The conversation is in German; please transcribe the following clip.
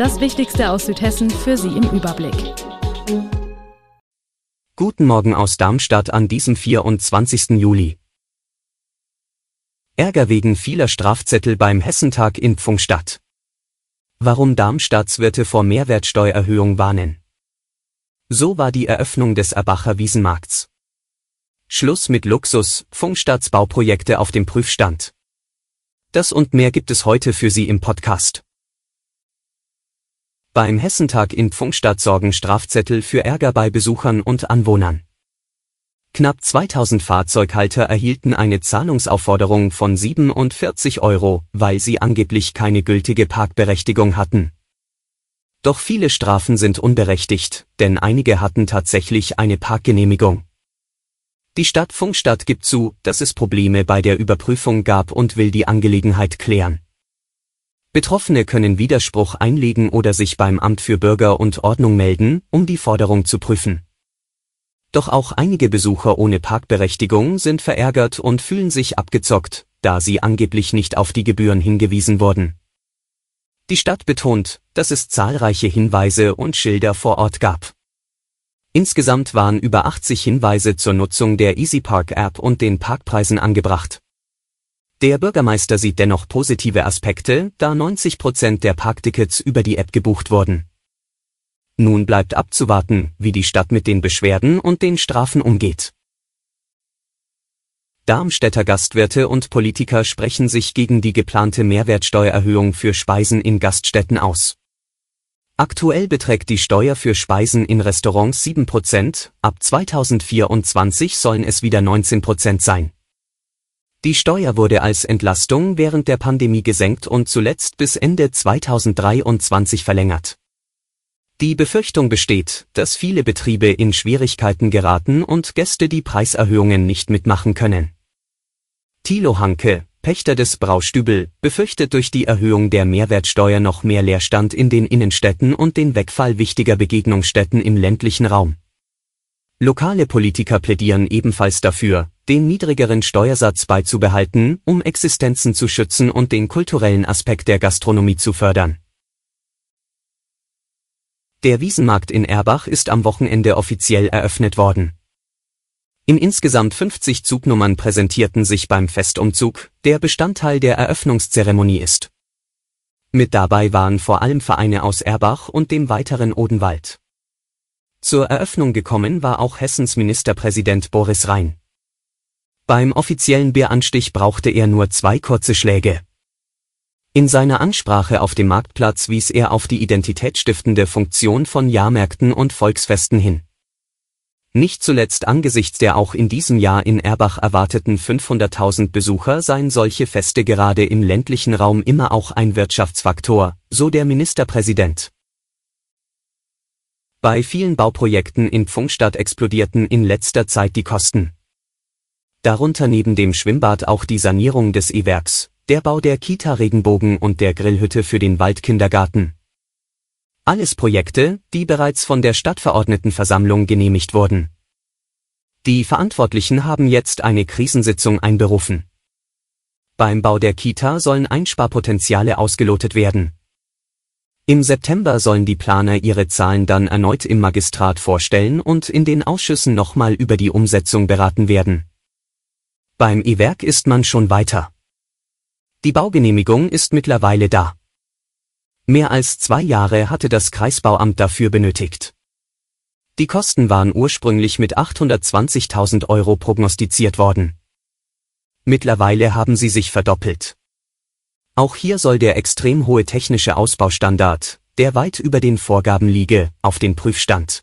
Das Wichtigste aus Südhessen für Sie im Überblick. Guten Morgen aus Darmstadt an diesem 24. Juli. Ärger wegen vieler Strafzettel beim Hessentag in Pfungstadt. Warum Darmstadtswirte vor Mehrwertsteuererhöhung warnen. So war die Eröffnung des Erbacher Wiesenmarkts. Schluss mit Luxus, Pfungstadts Bauprojekte auf dem Prüfstand. Das und mehr gibt es heute für Sie im Podcast. Beim Hessentag in Pfungstadt sorgen Strafzettel für Ärger bei Besuchern und Anwohnern. Knapp 2000 Fahrzeughalter erhielten eine Zahlungsaufforderung von 47 Euro, weil sie angeblich keine gültige Parkberechtigung hatten. Doch viele Strafen sind unberechtigt, denn einige hatten tatsächlich eine Parkgenehmigung. Die Stadt Funkstadt gibt zu, dass es Probleme bei der Überprüfung gab und will die Angelegenheit klären. Betroffene können Widerspruch einlegen oder sich beim Amt für Bürger und Ordnung melden, um die Forderung zu prüfen. Doch auch einige Besucher ohne Parkberechtigung sind verärgert und fühlen sich abgezockt, da sie angeblich nicht auf die Gebühren hingewiesen wurden. Die Stadt betont, dass es zahlreiche Hinweise und Schilder vor Ort gab. Insgesamt waren über 80 Hinweise zur Nutzung der EasyPark App und den Parkpreisen angebracht. Der Bürgermeister sieht dennoch positive Aspekte, da 90 Prozent der Parktickets über die App gebucht wurden. Nun bleibt abzuwarten, wie die Stadt mit den Beschwerden und den Strafen umgeht. Darmstädter Gastwirte und Politiker sprechen sich gegen die geplante Mehrwertsteuererhöhung für Speisen in Gaststätten aus. Aktuell beträgt die Steuer für Speisen in Restaurants 7%, ab 2024 sollen es wieder 19% sein. Die Steuer wurde als Entlastung während der Pandemie gesenkt und zuletzt bis Ende 2023 verlängert. Die Befürchtung besteht, dass viele Betriebe in Schwierigkeiten geraten und Gäste die Preiserhöhungen nicht mitmachen können. Thilo Hanke, Pächter des Braustübel, befürchtet durch die Erhöhung der Mehrwertsteuer noch mehr Leerstand in den Innenstädten und den Wegfall wichtiger Begegnungsstätten im ländlichen Raum. Lokale Politiker plädieren ebenfalls dafür, den niedrigeren Steuersatz beizubehalten, um Existenzen zu schützen und den kulturellen Aspekt der Gastronomie zu fördern. Der Wiesenmarkt in Erbach ist am Wochenende offiziell eröffnet worden. In insgesamt 50 Zugnummern präsentierten sich beim Festumzug, der Bestandteil der Eröffnungszeremonie ist. Mit dabei waren vor allem Vereine aus Erbach und dem weiteren Odenwald. Zur Eröffnung gekommen war auch Hessens Ministerpräsident Boris Rhein. Beim offiziellen Bieranstich brauchte er nur zwei kurze Schläge. In seiner Ansprache auf dem Marktplatz wies er auf die identitätsstiftende Funktion von Jahrmärkten und Volksfesten hin. Nicht zuletzt angesichts der auch in diesem Jahr in Erbach erwarteten 500.000 Besucher seien solche Feste gerade im ländlichen Raum immer auch ein Wirtschaftsfaktor, so der Ministerpräsident. Bei vielen Bauprojekten in Pfungstadt explodierten in letzter Zeit die Kosten. Darunter neben dem Schwimmbad auch die Sanierung des E-Werks, der Bau der Kita Regenbogen und der Grillhütte für den Waldkindergarten. Alles Projekte, die bereits von der Stadtverordnetenversammlung genehmigt wurden. Die Verantwortlichen haben jetzt eine Krisensitzung einberufen. Beim Bau der Kita sollen Einsparpotenziale ausgelotet werden. Im September sollen die Planer ihre Zahlen dann erneut im Magistrat vorstellen und in den Ausschüssen nochmal über die Umsetzung beraten werden. Beim E-Werk ist man schon weiter. Die Baugenehmigung ist mittlerweile da. Mehr als zwei Jahre hatte das Kreisbauamt dafür benötigt. Die Kosten waren ursprünglich mit 820.000 Euro prognostiziert worden. Mittlerweile haben sie sich verdoppelt. Auch hier soll der extrem hohe technische Ausbaustandard, der weit über den Vorgaben liege, auf den Prüfstand.